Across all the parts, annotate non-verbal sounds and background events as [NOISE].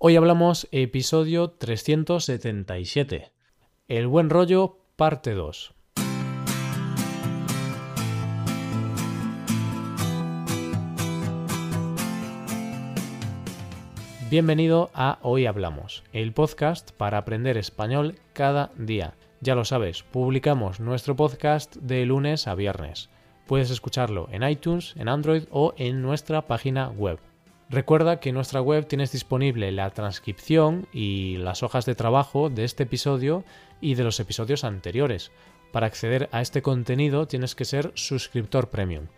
Hoy hablamos episodio 377. El buen rollo, parte 2. Bienvenido a Hoy Hablamos, el podcast para aprender español cada día. Ya lo sabes, publicamos nuestro podcast de lunes a viernes. Puedes escucharlo en iTunes, en Android o en nuestra página web Recuerda que en nuestra web tienes disponible la transcripción y las hojas de trabajo de este episodio y de los episodios anteriores. Para acceder a este contenido tienes que ser suscriptor premium.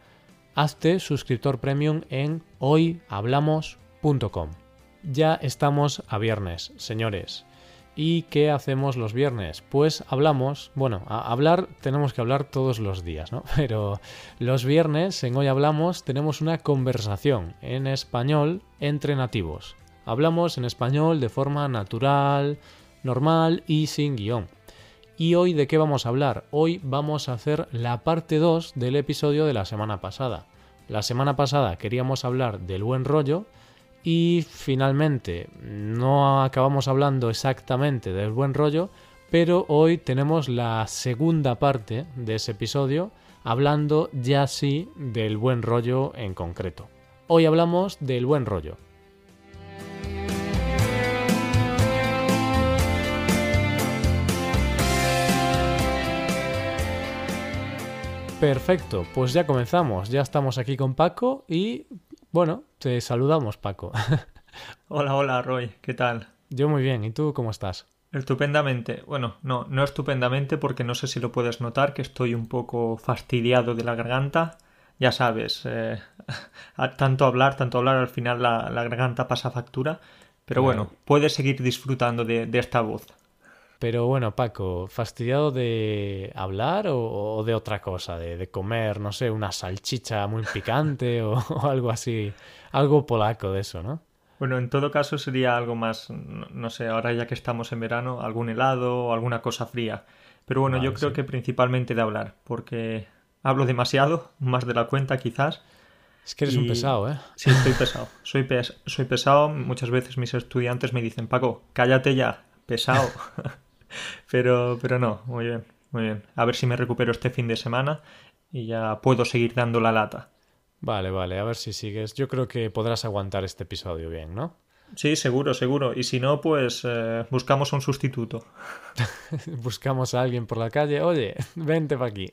Hazte suscriptor premium en hoyhablamos.com. Ya estamos a viernes, señores. ¿Y qué hacemos los viernes? Pues hablamos, bueno, hablar tenemos que hablar todos los días, ¿no? [LAUGHS] Pero los viernes en Hoy Hablamos tenemos una conversación en español entre nativos. Hablamos en español de forma natural, normal y sin guion. ¿Y hoy de qué vamos a hablar? Hoy vamos a hacer la parte 2 del episodio de la semana pasada. La semana pasada queríamos hablar del buen rollo, y finalmente, no acabamos hablando exactamente del buen rollo, pero hoy tenemos la segunda parte de ese episodio hablando ya sí del buen rollo en concreto. Hoy hablamos del buen rollo. Perfecto, pues ya comenzamos, ya estamos aquí con Paco y bueno, te saludamos, Paco. [LAUGHS] hola, hola, Roy, ¿qué tal? Yo muy bien, ¿y tú cómo estás? Estupendamente. Bueno, no, no estupendamente porque no sé si lo puedes notar que estoy un poco fastidiado de la garganta. Ya sabes, eh, [LAUGHS] tanto hablar, tanto hablar, al final la, garganta pasa factura. Pero bueno, puedes seguir disfrutando de esta voz. Pero bueno, Paco, ¿fastidiado de hablar o, de otra cosa? De, comer, no sé, una salchicha muy picante [LAUGHS] o, algo así? Algo polaco de eso, ¿no? Bueno, en todo caso sería algo más, no, sé, ahora ya que estamos en verano, algún helado o alguna cosa fría. Pero bueno, yo creo que principalmente de hablar, porque hablo demasiado, más de la cuenta quizás. Es que eres un pesado, ¿eh? Sí, estoy pesado. Soy, soy pesado. Muchas veces mis estudiantes me dicen, Paco, cállate ya, pesado. [LAUGHS] pero, pero no, muy bien, muy bien. A ver si me recupero este fin de semana y ya puedo seguir dando la lata. Vale, vale, a ver si sigues. Yo creo que podrás aguantar este episodio bien, ¿no? Sí, seguro, seguro. Y si no, pues eh, buscamos un sustituto. [LAUGHS] buscamos a alguien por la calle. Oye, [LAUGHS] vente para aquí.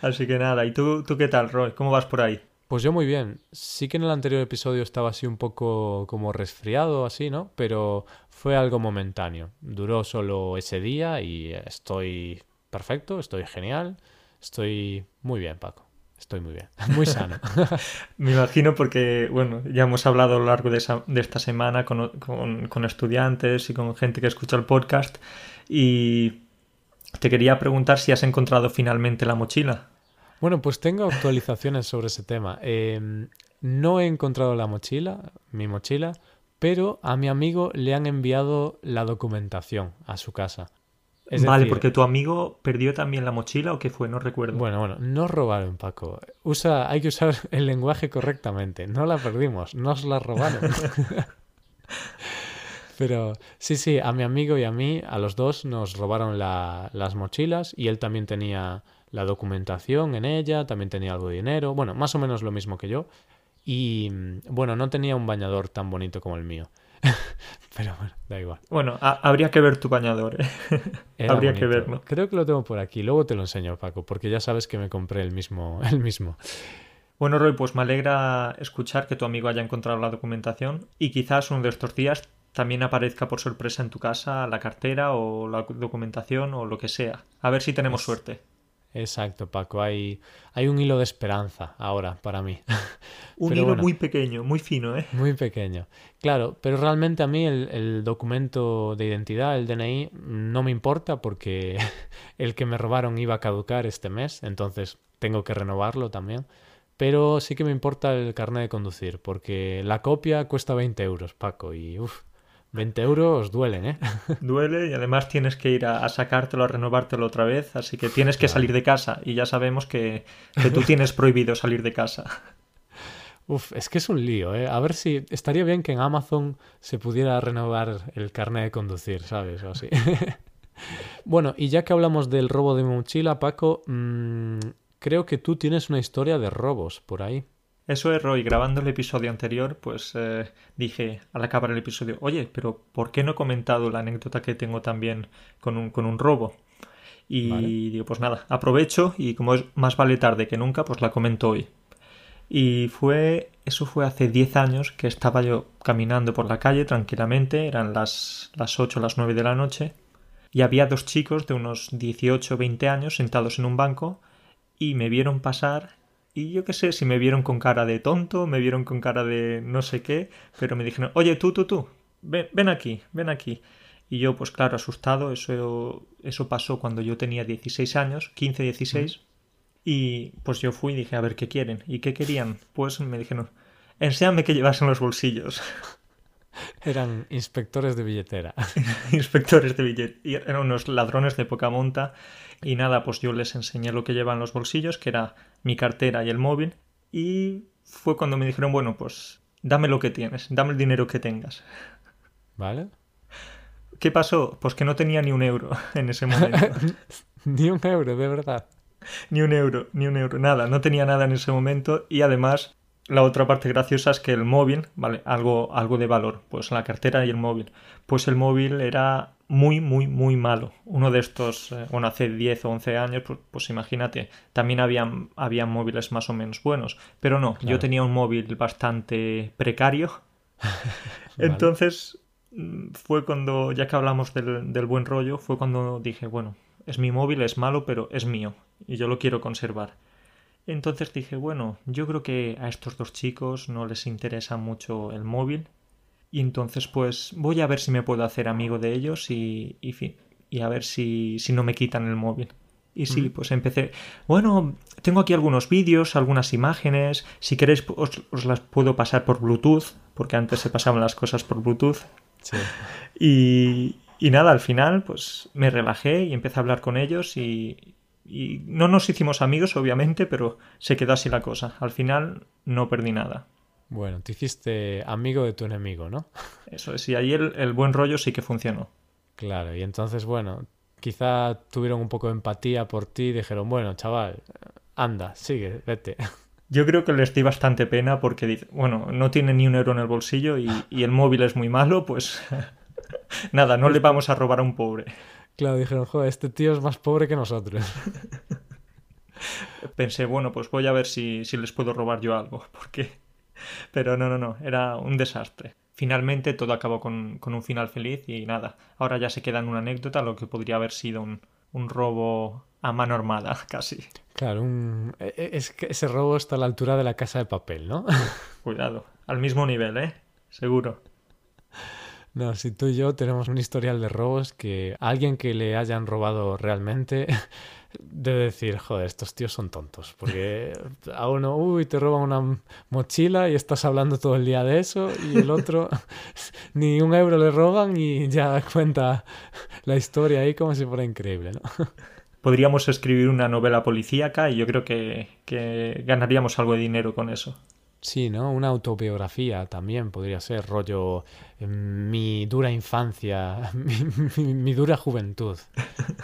Así que nada, ¿y tú, tú qué tal, Roy? ¿Cómo vas por ahí? Pues yo muy bien. Sí que en el anterior episodio estaba así un poco como resfriado, así, ¿no? Pero fue algo momentáneo. Duró solo ese día y estoy perfecto, estoy genial, estoy muy bien, Paco. Estoy muy bien, muy sano. [LAUGHS] Me imagino porque, bueno, ya hemos hablado a lo largo de, de esta semana con, con estudiantes y con gente que escucha el podcast y te quería preguntar si has encontrado finalmente la mochila. Bueno, pues tengo actualizaciones sobre ese tema. Em, no he encontrado la mochila, mi mochila, pero a mi amigo le han enviado la documentación a su casa. vale, porque tu amigo perdió también la mochila o qué fue, no recuerdo. Bueno, bueno, no robaron, Paco. Usa, hay que usar el lenguaje correctamente. No la perdimos, nos la robaron. [LAUGHS] Pero sí, sí, a mi amigo y a mí, a los dos, nos robaron las mochilas y él también tenía la documentación en ella, también tenía algo de dinero, bueno, más o menos lo mismo que yo. Y bueno, no tenía un bañador tan bonito como el mío. [LAUGHS] Pero bueno, da igual. Bueno, habría que ver tu bañador. ¿eh? [LAUGHS] habría que verlo. Creo que lo tengo por aquí. Luego te lo enseño, Paco, porque ya sabes que me compré el mismo. [LAUGHS] El mismo. Bueno, Roy, pues me alegra escuchar que tu amigo haya encontrado la documentación y quizás uno de estos días también aparezca por sorpresa en tu casa la cartera o la documentación o lo que sea. A ver si tenemos suerte. Exacto, Paco. Hay, hay un hilo de esperanza ahora para mí. un hilo muy pequeño, muy fino, ¿eh? Muy pequeño. Claro, pero realmente a mí el, el, documento de identidad, el DNI, no me importa porque [LAUGHS] el que me robaron iba a caducar este mes, entonces tengo que renovarlo también. Pero sí que me importa el carnet de conducir, porque la copia cuesta 20 euros, Paco, y uff, 20 euros duelen, ¿eh? [LAUGHS] Duele y además tienes que ir a, sacártelo, a renovártelo otra vez, así que tienes que salir de casa y ya sabemos que, tú tienes prohibido salir de casa. [LAUGHS] Uf, es que es un lío, ¿eh? A ver si estaría bien que en Amazon se pudiera renovar el carnet de conducir, ¿sabes? O así. [LAUGHS] bueno, y ya que hablamos del robo de mochila, Paco, mmm, creo que tú tienes una historia de robos por ahí. Eso es, Roy. Grabando el episodio anterior, pues eh, dije al acabar el episodio, oye, pero ¿por qué no he comentado la anécdota que tengo también con un, con un robo? Y digo, pues nada, aprovecho y como es más vale tarde que nunca, pues la comento hoy. Y fue, eso fue hace 10 años que estaba yo caminando por la calle tranquilamente, eran las, las 8 o las 9 de la noche, y había dos chicos de unos 18 o 20 años sentados en un banco y me vieron pasar y yo qué sé si me vieron con cara de tonto, me vieron con cara de no sé qué, pero me dijeron, oye, tú, tú, tú, ven, ven aquí, ven aquí. Y yo, pues claro, asustado, eso, eso pasó cuando yo tenía 16 años, 15, 16, y pues yo fui y dije, a ver, ¿qué quieren? ¿Y qué querían? Pues me dijeron, enséñame qué llevas en los bolsillos. [LAUGHS] Eran inspectores de billetera. [LAUGHS] inspectores de billetera. Eran unos ladrones de poca monta y nada, pues yo les enseñé lo que llevan los bolsillos, que era mi cartera y el móvil. Y fue cuando me dijeron, bueno, pues dame lo que tienes, dame el dinero que tengas. ¿Vale? ¿Qué pasó? Pues que no tenía ni un euro [LAUGHS] en ese momento. [LAUGHS] ni un euro, de verdad. ni un euro, ni un euro, nada, no tenía nada en ese momento y además la otra parte graciosa es que el móvil, vale, algo, algo de valor, pues la cartera y el móvil. Pues el móvil era muy, muy, muy malo. Uno de estos, eh, bueno, hace 10 o 11 años, pues, pues imagínate, también habían, había móviles más o menos buenos. Pero no, yo tenía un móvil bastante precario. [LAUGHS] Entonces, mm, fue cuando, ya que hablamos del, del buen rollo, fue cuando dije, bueno, es mi móvil, es malo, pero es mío y yo lo quiero conservar. Entonces dije, bueno, yo creo que a estos dos chicos no les interesa mucho el móvil y entonces pues voy a ver si me puedo hacer amigo de ellos y, y, y a ver si, si no me quitan el móvil. Y sí, pues empecé. Bueno, tengo aquí algunos vídeos, algunas imágenes. Si queréis, os, las puedo pasar por Bluetooth, porque antes se pasaban las cosas por Bluetooth. Sí. Y, y nada, al final, pues me relajé y empecé a hablar con ellos y, y no nos hicimos amigos, obviamente, pero se quedó así la cosa. Al final no perdí nada. Bueno, te hiciste amigo de tu enemigo, ¿no? [LAUGHS] Eso es, y ahí el, buen rollo sí que funcionó. Claro, y entonces, bueno, quizá tuvieron un poco de empatía por ti y dijeron, bueno, chaval, anda, sigue, vete. [LAUGHS] Yo creo que les di bastante pena porque, bueno, no tiene ni un euro en el bolsillo y, y el móvil es muy malo, pues [LAUGHS] nada, no le vamos a robar a un pobre. Claro, dijeron, joder, este tío es más pobre que nosotros. [LAUGHS] Pensé, bueno, pues voy a ver si, si les puedo robar yo algo, [LAUGHS] porque... Pero no, no, no, era un desastre. Finalmente todo acabó con, con, un final feliz y nada, ahora ya se queda en una anécdota lo que podría haber sido un, un robo a mano armada, [LAUGHS] casi. Claro, un... E, e, es que ese robo está a la altura de la casa de papel, ¿no? Cuidado, al mismo nivel, ¿eh? Seguro. No, si tú y yo tenemos un historial de robos que alguien que le hayan robado realmente [LAUGHS] debe decir, joder, estos tíos son tontos. Porque a uno, uy, te roban una mochila y estás hablando todo el día de eso, y el otro, [LAUGHS] ni un euro le roban y ya cuenta la historia ahí como si fuera increíble, ¿no? [LAUGHS] Podríamos escribir una novela policíaca y yo creo que, que ganaríamos algo de dinero con eso. Sí, ¿no? Una autobiografía también podría ser, rollo em, mi dura infancia, [LAUGHS] mi, dura juventud,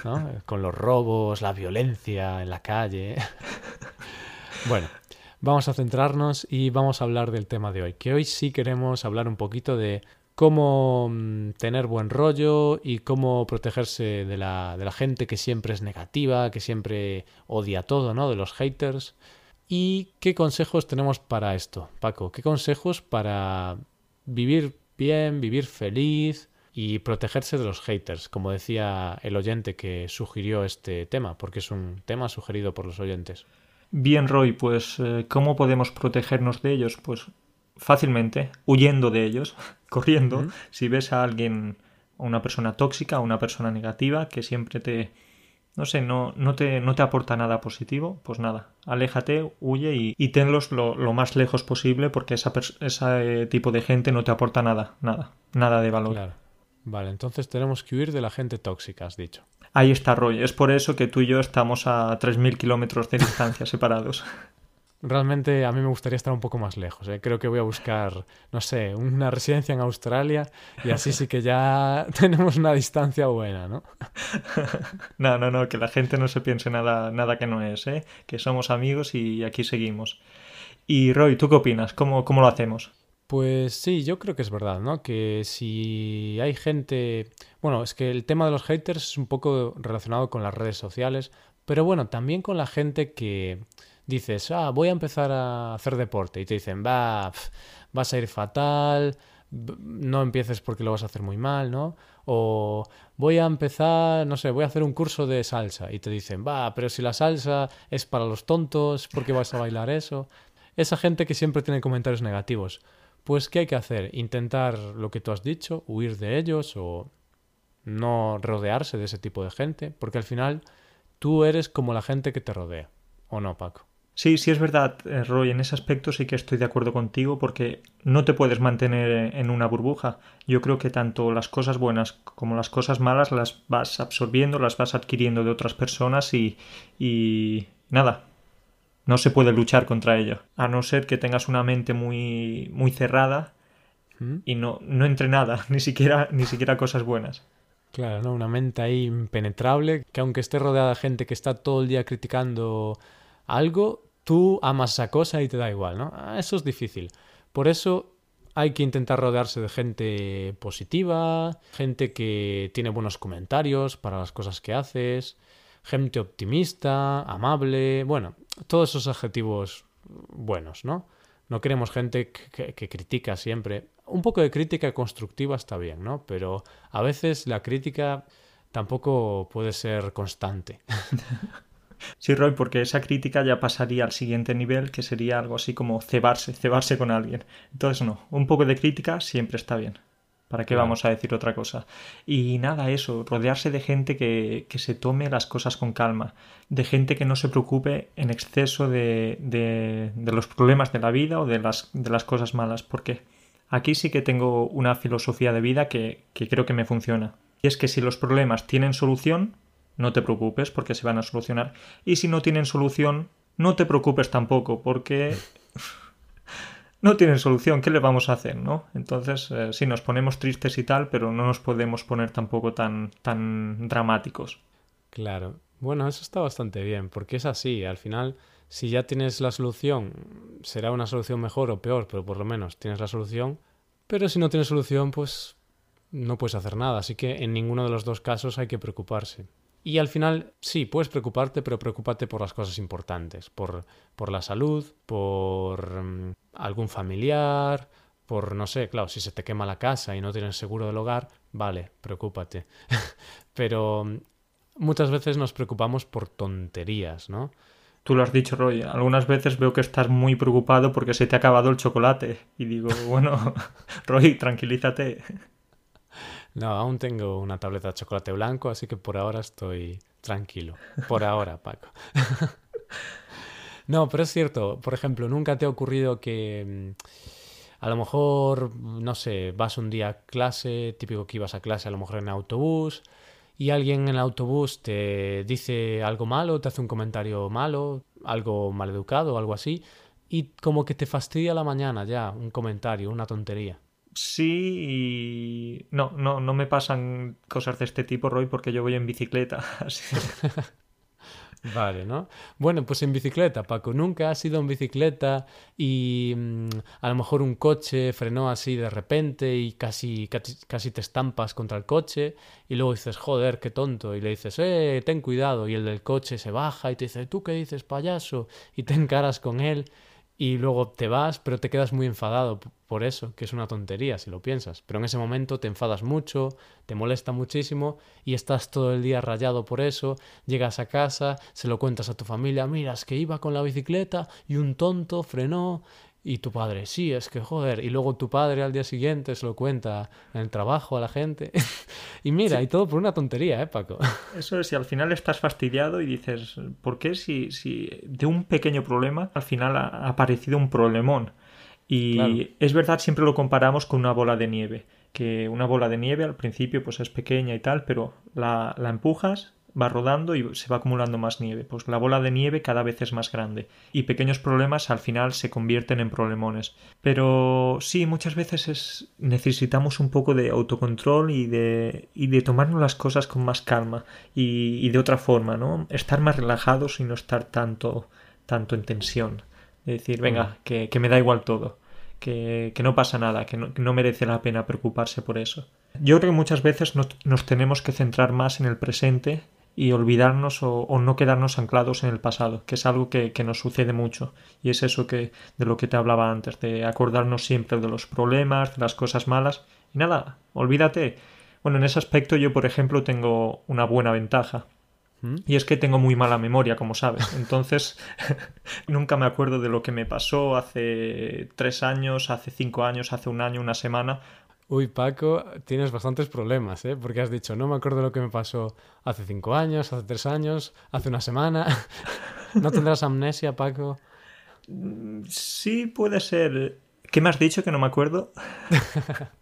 ¿no? [LAUGHS] Con los robos, la violencia en la calle. [LAUGHS] bueno, vamos a centrarnos y vamos a hablar del tema de hoy, que hoy sí queremos hablar un poquito de cómo mm, tener buen rollo y cómo protegerse de la, de la gente que siempre es negativa, que siempre odia todo, ¿no? De los haters. ¿Y qué consejos tenemos para esto, Paco? ¿Qué consejos para vivir bien, vivir feliz y protegerse de los haters, como decía el oyente que sugirió este tema, porque es un tema sugerido por los oyentes? Bien, Roy, pues eh, ¿cómo podemos protegernos de ellos? Pues fácilmente, huyendo de ellos, [LAUGHS] corriendo. Si ves a alguien, a una persona tóxica, a una persona negativa que siempre te no sé, no, no, te, no te aporta nada positivo, pues nada, aléjate, huye y, tenlos lo, más lejos posible porque esa ese tipo de gente no te aporta nada, nada, nada de valor. Claro. Vale, entonces tenemos que huir de la gente tóxica, has dicho. Ahí está, Roy. Es por eso que tú y yo estamos a 3.000 kilómetros de distancia [LAUGHS] separados. Realmente a mí me gustaría estar un poco más lejos. ¿eh? Creo que voy a buscar, no sé, una residencia en Australia y así sí que ya [LAUGHS] tenemos una distancia buena, ¿no? [LAUGHS] no, no, no, que la gente no se piense nada, nada que no es, ¿eh? que somos amigos y aquí seguimos. Y Roy, ¿tú qué opinas? ¿Cómo, cómo lo hacemos? Pues sí, yo creo que es verdad, ¿no? Que si hay gente... Bueno, es que el tema de los haters es un poco relacionado con las redes sociales, pero bueno, también con la gente que dices, ah, voy a empezar a hacer deporte y te dicen, va, vas a ir fatal, no empieces porque lo vas a hacer muy mal, ¿no? O voy a empezar, no sé, voy a hacer un curso de salsa y te dicen, va, pero si la salsa es para los tontos, ¿por qué vas a bailar eso? Esa gente que siempre tiene comentarios negativos. Pues, ¿qué hay que hacer? Intentar lo que tú has dicho, huir de ellos o no rodearse de ese tipo de gente, porque al final tú eres como la gente que te rodea, ¿o no, Paco? Sí, sí es verdad, eh, Roy, en ese aspecto sí que estoy de acuerdo contigo porque no te puedes mantener en una burbuja. Yo creo que tanto las cosas buenas como las cosas malas las vas absorbiendo, las vas adquiriendo de otras personas y, y nada, no se puede luchar contra ello. A no ser que tengas una mente muy, muy cerrada ¿Mm? y no, no entre nada, [LAUGHS] ni siquiera, ni siquiera cosas buenas. Claro, ¿no? Una mente ahí impenetrable, que aunque esté rodeada de gente que está todo el día criticando algo, tú amas esa cosa y te da igual, ¿no? Ah, eso es difícil. Por eso hay que intentar rodearse de gente positiva, gente que tiene buenos comentarios para las cosas que haces, gente optimista, amable, bueno, todos esos adjetivos buenos, ¿no? No queremos gente que, critica siempre. Un poco de crítica constructiva está bien, ¿no? Pero a veces la crítica tampoco puede ser constante. [LAUGHS] Sí, Roy, porque esa crítica ya pasaría al siguiente nivel, que sería algo así como cebarse, cebarse con alguien. Entonces, no, un poco de crítica siempre está bien. ¿Para qué vamos a decir otra cosa? Y nada, eso, rodearse de gente que, que, se tome las cosas con calma, de gente que no se preocupe en exceso de, de, de los problemas de la vida o de las, de las cosas malas, porque aquí sí que tengo una filosofía de vida que, que creo que me funciona. Y es que si los problemas tienen solución, no te preocupes porque se van a solucionar. Y si no tienen solución, no te preocupes tampoco porque [LAUGHS] no tienen solución, ¿qué le vamos a hacer? ¿no? Entonces, eh, sí, nos ponemos tristes y tal, pero no nos podemos poner tampoco tan, tan dramáticos. Claro. Bueno, eso está bastante bien, porque es así. Al final, si ya tienes la solución, será una solución mejor o peor, pero por lo menos tienes la solución. Pero si no tienes solución, pues no puedes hacer nada. Así que en ninguno de los dos casos hay que preocuparse. Y al final, sí, puedes preocuparte, pero preocúpate por las cosas importantes, por, por la salud, por mm, algún familiar, por, no sé, claro, si se te quema la casa y no tienes seguro del hogar, vale, preocúpate. [LAUGHS] pero mm, muchas veces nos preocupamos por tonterías, ¿no? Tú lo has dicho, Roy. Algunas veces veo que estás muy preocupado porque se te ha acabado el chocolate. Y digo, [LAUGHS] bueno, Roy, tranquilízate. No, aún tengo una tableta de chocolate blanco, así que por ahora estoy tranquilo. Por ahora, [LAUGHS] Paco. no, pero es cierto. Por ejemplo, ¿nunca te ha ocurrido que mm, a lo mejor, no sé, vas un día a clase, típico que ibas a clase a lo mejor en autobús, y alguien en el autobús te dice algo malo, te hace un comentario malo, algo maleducado, algo así, y como que te fastidia la mañana ya, un comentario, una tontería sí y no, no, no me pasan cosas de este tipo, Roy, porque yo voy en bicicleta. [LAUGHS] [LAUGHS] Vale, ¿no? Bueno, pues en bicicleta, Paco. Nunca has ido en bicicleta y mm, a lo mejor un coche frenó así de repente y casi, casi, casi, te estampas contra el coche y luego dices, joder, qué tonto. Y le dices, eh, ten cuidado. Y el del coche se baja y te dice, ¿tú qué dices, payaso? Y te encaras con él y luego te vas, pero te quedas muy enfadado por eso, que es una tontería si lo piensas. Pero en ese momento te enfadas mucho, te molesta muchísimo y estás todo el día rayado por eso, llegas a casa, se lo cuentas a tu familia, miras que iba con la bicicleta y un tonto frenó y tu padre, sí, es que joder. Y luego tu padre al día siguiente se lo cuenta en el trabajo a la gente. [LAUGHS] y mira, y todo por una tontería, ¿eh, Paco? [LAUGHS] Eso es, si al final estás fastidiado y dices, ¿por qué si, si de un pequeño problema al final ha aparecido un problemón? Y es verdad, siempre lo comparamos con una bola de nieve. Que una bola de nieve al principio pues es pequeña y tal, pero la, la empujas va rodando y se va acumulando más nieve. Pues la bola de nieve cada vez es más grande y pequeños problemas al final se convierten en problemones. Pero sí, muchas veces es... necesitamos un poco de autocontrol y de, y de tomarnos las cosas con más calma y, de otra forma, ¿no? Estar más relajados y no estar tanto, tanto en tensión. De decir, venga, que, que me da igual todo que, no pasa nada, que no, merece la pena preocuparse por eso. Yo creo que muchas veces nos, tenemos que centrar más en el presente y olvidarnos o, no quedarnos anclados en el pasado, que es algo que, nos sucede mucho. Y es eso que, de lo que te hablaba antes, de acordarnos siempre de los problemas, de las cosas malas. Y nada, olvídate. Bueno, en ese aspecto yo, por ejemplo, tengo una buena ventaja. Y es que tengo muy mala memoria, como sabes. Entonces, [LAUGHS] nunca me acuerdo de lo que me pasó hace tres años, hace cinco años, hace un año, una semana. Uy, Paco, tienes bastantes problemas, ¿eh? Porque has dicho, no me acuerdo de lo que me pasó hace cinco años, hace tres años, hace una semana. [LAUGHS] ¿No tendrás amnesia, Paco? Sí, puede ser. ¿Qué me has dicho que no me acuerdo? [LAUGHS]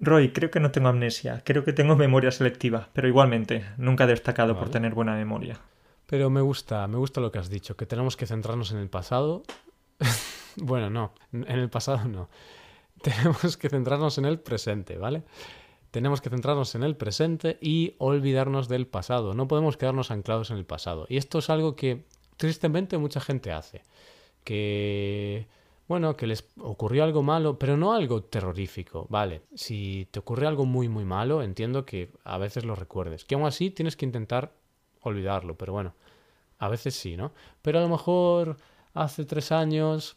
Roy, creo que no tengo amnesia, creo que tengo memoria selectiva, pero igualmente, nunca he destacado por tener buena memoria. Pero me gusta, me gusta lo que has dicho, que tenemos que centrarnos en el pasado. [LAUGHS] bueno, no, en el pasado no. [LAUGHS] Tenemos que centrarnos en el presente, ¿vale? Tenemos que centrarnos en el presente y olvidarnos del pasado. No podemos quedarnos anclados en el pasado. Y esto es algo que tristemente mucha gente hace. Que bueno, que les ocurrió algo malo, pero no algo terrorífico, vale. Si te ocurre algo muy, muy malo, entiendo que a veces lo recuerdes. Que aún así tienes que intentar olvidarlo, pero bueno, a veces sí, ¿no? Pero a lo mejor hace tres años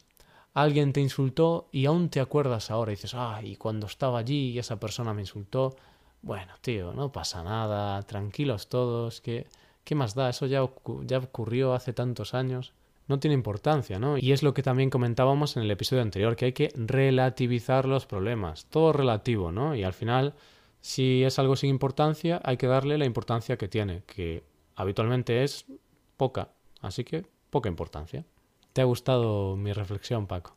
alguien te insultó y aún te acuerdas ahora dices, ah, y cuando estaba allí y esa persona me insultó, bueno, tío, no pasa nada, tranquilos todos, que... ¿Qué más da? Eso ya, ya ocurrió hace tantos años no tiene importancia, ¿no? Y es lo que también comentábamos en el episodio anterior, que hay que relativizar los problemas, todo relativo, ¿no? Y al final, si es algo sin importancia, hay que darle la importancia que tiene, que habitualmente es poca, así que poca importancia. ¿Te ha gustado mi reflexión, Paco?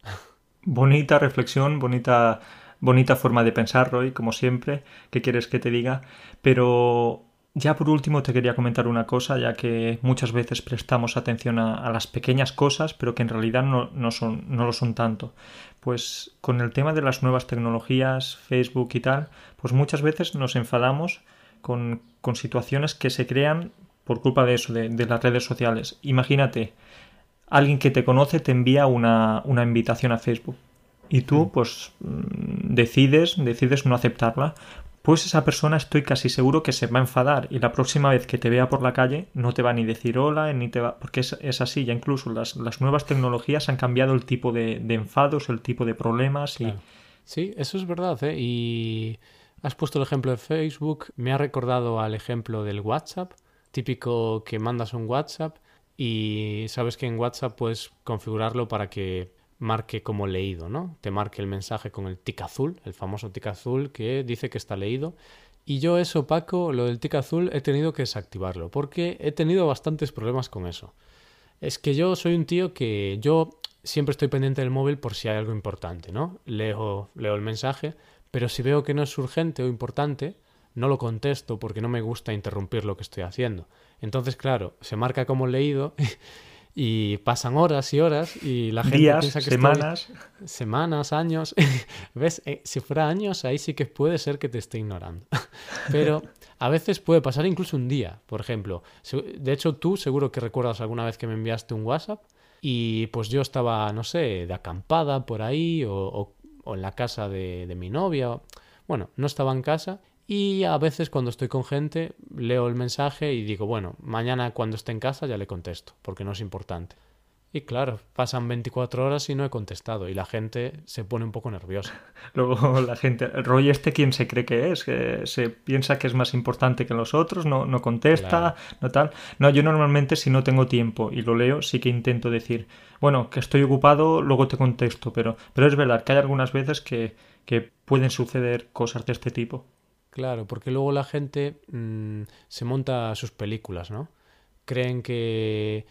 Bonita reflexión, bonita bonita forma de pensar, Roy, como siempre. ¿Qué quieres que te diga? Pero ya por último te quería comentar una cosa, ya que muchas veces prestamos atención a, las pequeñas cosas, pero que en realidad no, son, no lo son tanto. Pues con el tema de las nuevas tecnologías, Facebook y tal, pues muchas veces nos enfadamos con, situaciones que se crean por culpa de eso, de, las redes sociales. Imagínate, alguien que te conoce te envía una, una invitación a Facebook. Y tú pues mm, decides, decides no aceptarla. Pues esa persona estoy casi seguro que se va a enfadar y la próxima vez que te vea por la calle no te va ni decir hola, ni te va... porque es, así, ya incluso las, nuevas tecnologías han cambiado el tipo de, enfados, el tipo de problemas y... Sí, eso es verdad, ¿eh? Y has puesto el ejemplo de Facebook, me ha recordado al ejemplo del WhatsApp, típico que mandas un WhatsApp y sabes que en WhatsApp puedes configurarlo para que marque como leído, ¿no? Te marque el mensaje con el tic azul, el famoso tic azul que dice que está leído. Y yo eso, Paco, lo del tic azul he tenido que desactivarlo, porque he tenido bastantes problemas con eso. Es que yo soy un tío que yo siempre estoy pendiente del móvil por si hay algo importante, ¿no? Leo, leo el mensaje, pero si veo que no es urgente o importante, no lo contesto porque no me gusta interrumpir lo que estoy haciendo. Entonces, claro, se marca como leído [LAUGHS] y pasan horas y horas y la gente piensa que semanas. semanas años. [LAUGHS] Ves eh, si fuera años ahí sí que puede ser que te esté ignorando. [LAUGHS] Pero a veces puede pasar incluso un día por ejemplo. De hecho tú seguro que recuerdas alguna vez que me enviaste un WhatsApp y pues yo estaba no sé de acampada por ahí o, o, en la casa de, de mi novia. Bueno no estaba en casa y a veces cuando estoy con gente leo el mensaje y digo, bueno, mañana cuando esté en casa ya le contesto, porque no es importante. Y claro, pasan 24 horas y no he contestado y la gente se pone un poco nerviosa. [LAUGHS] Luego la gente, Roy este quién se cree que es, que se piensa que es más importante que los otros, no, no contesta, no tal. No, yo normalmente si no tengo tiempo y lo leo, sí que intento decir, bueno, que estoy ocupado, luego te contesto, pero, pero es verdad que hay algunas veces que, que pueden suceder cosas de este tipo. Claro, porque luego la gente mm, se monta sus películas, ¿no? Creen que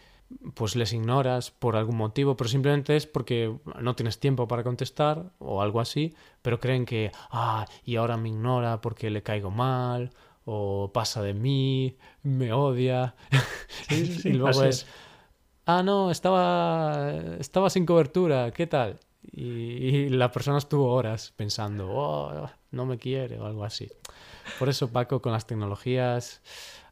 pues les ignoras por algún motivo, pero simplemente es porque no tienes tiempo para contestar o algo así, pero creen que, ah, y ahora me ignora porque le caigo mal o pasa de mí, me odia. [LAUGHS] Sí, sí, sí, y luego es, ah, no, estaba, estaba sin cobertura, ¿qué tal? Y, y la persona estuvo horas pensando, oh, no me quiere o algo así. Por eso, Paco, con las tecnologías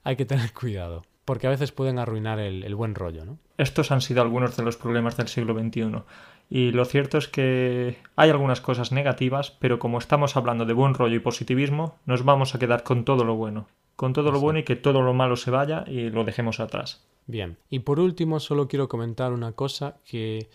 hay que tener cuidado, porque a veces pueden arruinar el, el buen rollo, ¿no? Estos han sido algunos de los problemas del siglo XXI. Y lo cierto es que hay algunas cosas negativas, pero como estamos hablando de buen rollo y positivismo, nos vamos a quedar con todo lo bueno. Con todo lo bueno y que todo lo malo se vaya y lo dejemos atrás. Bien, y por último solo quiero comentar una cosa que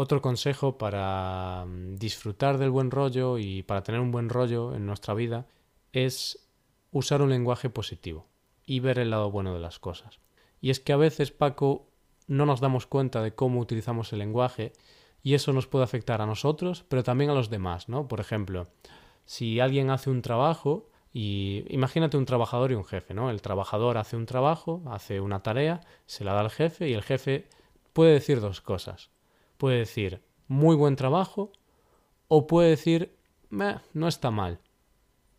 otro consejo para mm, disfrutar del buen rollo y para tener un buen rollo en nuestra vida es usar un lenguaje positivo y ver el lado bueno de las cosas. Y es que a veces, Paco, no nos damos cuenta de cómo utilizamos el lenguaje y eso nos puede afectar a nosotros, pero también a los demás, ¿no? Por ejemplo, si alguien hace un trabajo y imagínate un trabajador y un jefe, ¿no? El trabajador hace un trabajo, hace una tarea, se la da al jefe y el jefe puede decir dos cosas. Puede decir muy buen trabajo o puede decir "Meh, no está mal.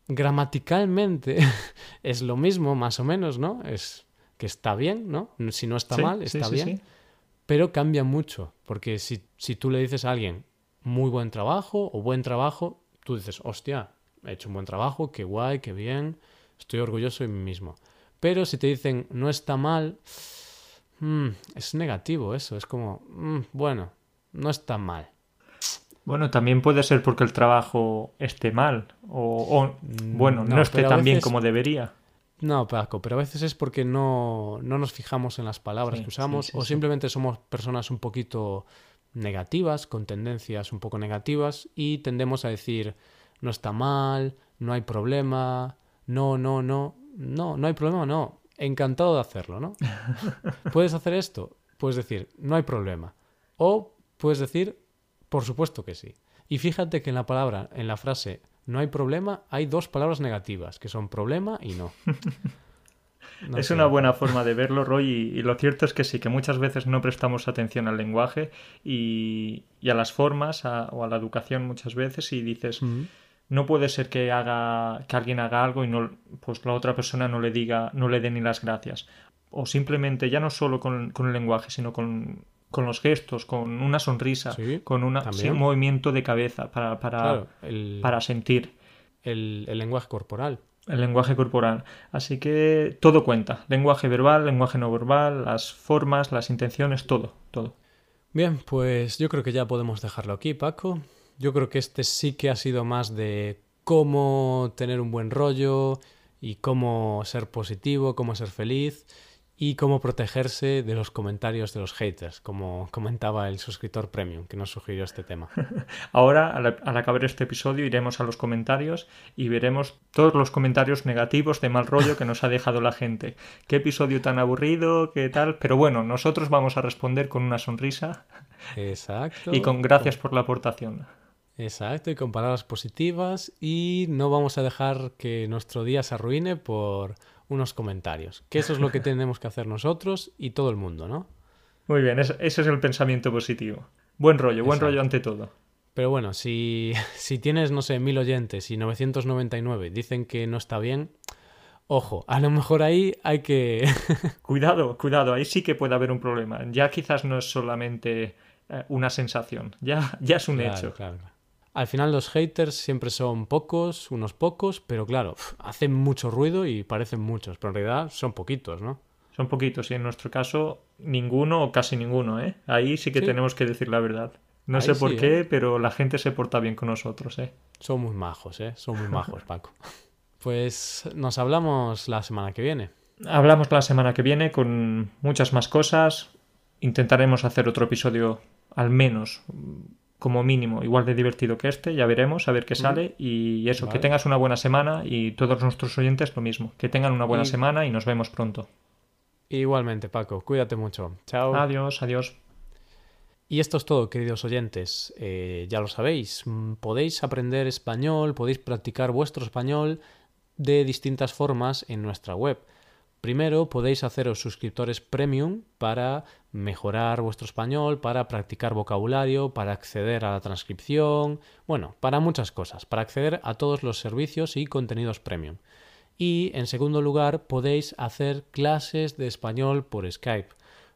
Gramaticalmente [LAUGHS] es lo mismo, más o menos, ¿no? Es que está bien, ¿no? Si no está Sí, mal, está sí, bien. sí. Pero cambia mucho, porque si, si tú le dices a alguien muy buen trabajo o buen trabajo, tú dices, hostia, he hecho un buen trabajo, qué guay, qué bien, estoy orgulloso de mí mismo. Pero si te dicen no está mal, mm, es negativo eso, es como, mm, bueno, no está mal. Bueno, también puede ser porque el trabajo esté mal o, o, bueno, no, no, esté tan bien como debería. No, Paco, pero a veces es porque no, no nos fijamos en las palabras Sí, que usamos sí, sí, o simplemente somos personas un poquito negativas, con tendencias un poco negativas y tendemos a decir no está mal, no hay problema, no, no, no, no, no hay problema, no, encantado de hacerlo, ¿no? [LAUGHS] ¿Puedes hacer esto? Puedes decir no hay problema o puedes decir por supuesto que sí. Y fíjate que en la palabra, en la frase no hay problema, hay dos palabras negativas, que son problema y no. [LAUGHS] No es sé. una buena forma de verlo, Roy, y, y lo cierto es que sí, que muchas veces no prestamos atención al lenguaje y, y a las formas a- o a la educación muchas veces y dices, no puede ser que haga que alguien haga algo y no pues la otra persona no le diga no le dé ni las gracias o simplemente ya no solo con, con el lenguaje sino con, con los gestos con una sonrisa Sí, con una, también. sí, un movimiento de cabeza para, para, Claro, el, para sentir el, el lenguaje corporal. el lenguaje corporal así que todo cuenta lenguaje verbal lenguaje no verbal las formas las intenciones todo todo Bien, pues yo creo que ya podemos dejarlo aquí, Paco. Yo creo que este sí que ha sido más de cómo tener un buen rollo y cómo ser positivo, cómo ser feliz y cómo protegerse de los comentarios de los haters, como comentaba el suscriptor premium que nos sugirió este tema. [LAUGHS] Ahora, al, al acabar este episodio, iremos a los comentarios y veremos todos los comentarios negativos de mal rollo que nos ha dejado la gente. Qué episodio tan aburrido, qué tal. Pero bueno, nosotros vamos a responder con una sonrisa Exacto. y con gracias por la aportación. Exacto, y con palabras positivas y no vamos a dejar que nuestro día se arruine por unos comentarios, que eso es lo que [LAUGHS] tenemos que hacer nosotros y todo el mundo, ¿no? Muy bien, ese, es el pensamiento positivo. Buen rollo, buen Exacto. rollo ante todo. Pero bueno, si, [LAUGHS] si tienes, no sé, mil oyentes y 999 dicen que no está bien, ojo, a lo mejor ahí hay que... [LAUGHS] Cuidado, cuidado, ahí sí que puede haber un problema. Ya quizás no es solamente eh, una sensación, ya, ya es un Claro, hecho. claro. Al final los haters siempre son pocos, unos pocos, pero claro, hacen mucho ruido y parecen muchos, pero en realidad son poquitos, ¿no? Son poquitos y en nuestro caso ninguno o casi ninguno, ¿eh? Ahí sí que Sí. tenemos que decir la verdad. No Ahí sé por sí, qué, ¿eh? pero la gente se porta bien con nosotros, ¿eh? Son muy majos, ¿eh? Son muy majos, [LAUGHS] Paco. Pues nos hablamos la semana que viene. Hablamos la semana que viene con muchas más cosas. Intentaremos hacer otro episodio al menos como mínimo igual de divertido que este, ya veremos a ver qué sale y eso, que tengas una buena semana y todos nuestros oyentes lo mismo, que tengan una buena Y- semana y nos vemos pronto. Igualmente, Paco, cuídate mucho. Chao. Adiós, adiós. Y esto es todo, queridos oyentes. Eh, ya lo sabéis, mm, podéis aprender español, podéis practicar vuestro español de distintas formas en nuestra web. Primero podéis haceros suscriptores premium para mejorar vuestro español, para practicar vocabulario, para acceder a la transcripción, bueno, para muchas cosas, para acceder a todos los servicios y contenidos premium. Y en segundo lugar, podéis hacer clases de español por Skype,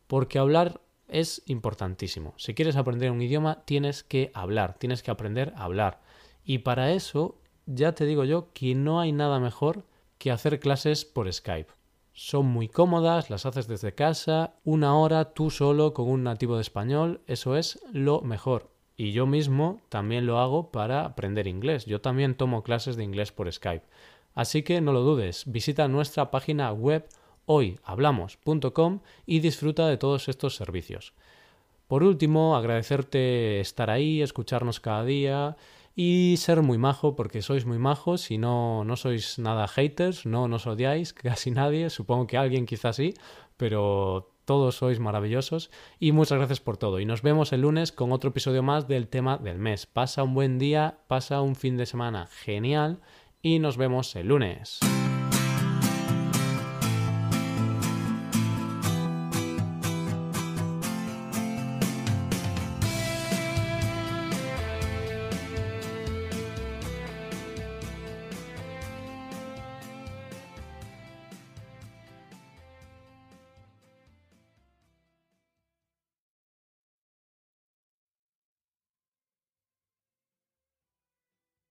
porque hablar es importantísimo. Si quieres aprender un idioma, tienes que hablar, tienes que aprender a hablar. Y para eso, ya te digo yo que no hay nada mejor que hacer clases por Skype. Son muy cómodas, las haces desde casa, una hora tú solo con un nativo de español, eso es lo mejor. Y yo mismo también lo hago para aprender inglés. Yo también tomo clases de inglés por Skype. Así que no lo dudes, visita nuestra página web hoyhablamos.com y disfruta de todos estos servicios. Por último, agradecerte estar ahí, escucharnos cada día y ser muy majo porque sois muy majos y no, no sois nada haters, no nos odiáis [LAUGHS] casi nadie, supongo que alguien quizás sí, pero todos sois maravillosos y muchas gracias por todo y nos vemos el lunes con otro episodio más del tema del mes. Pasa un buen día, pasa un fin de semana genial y nos vemos el lunes.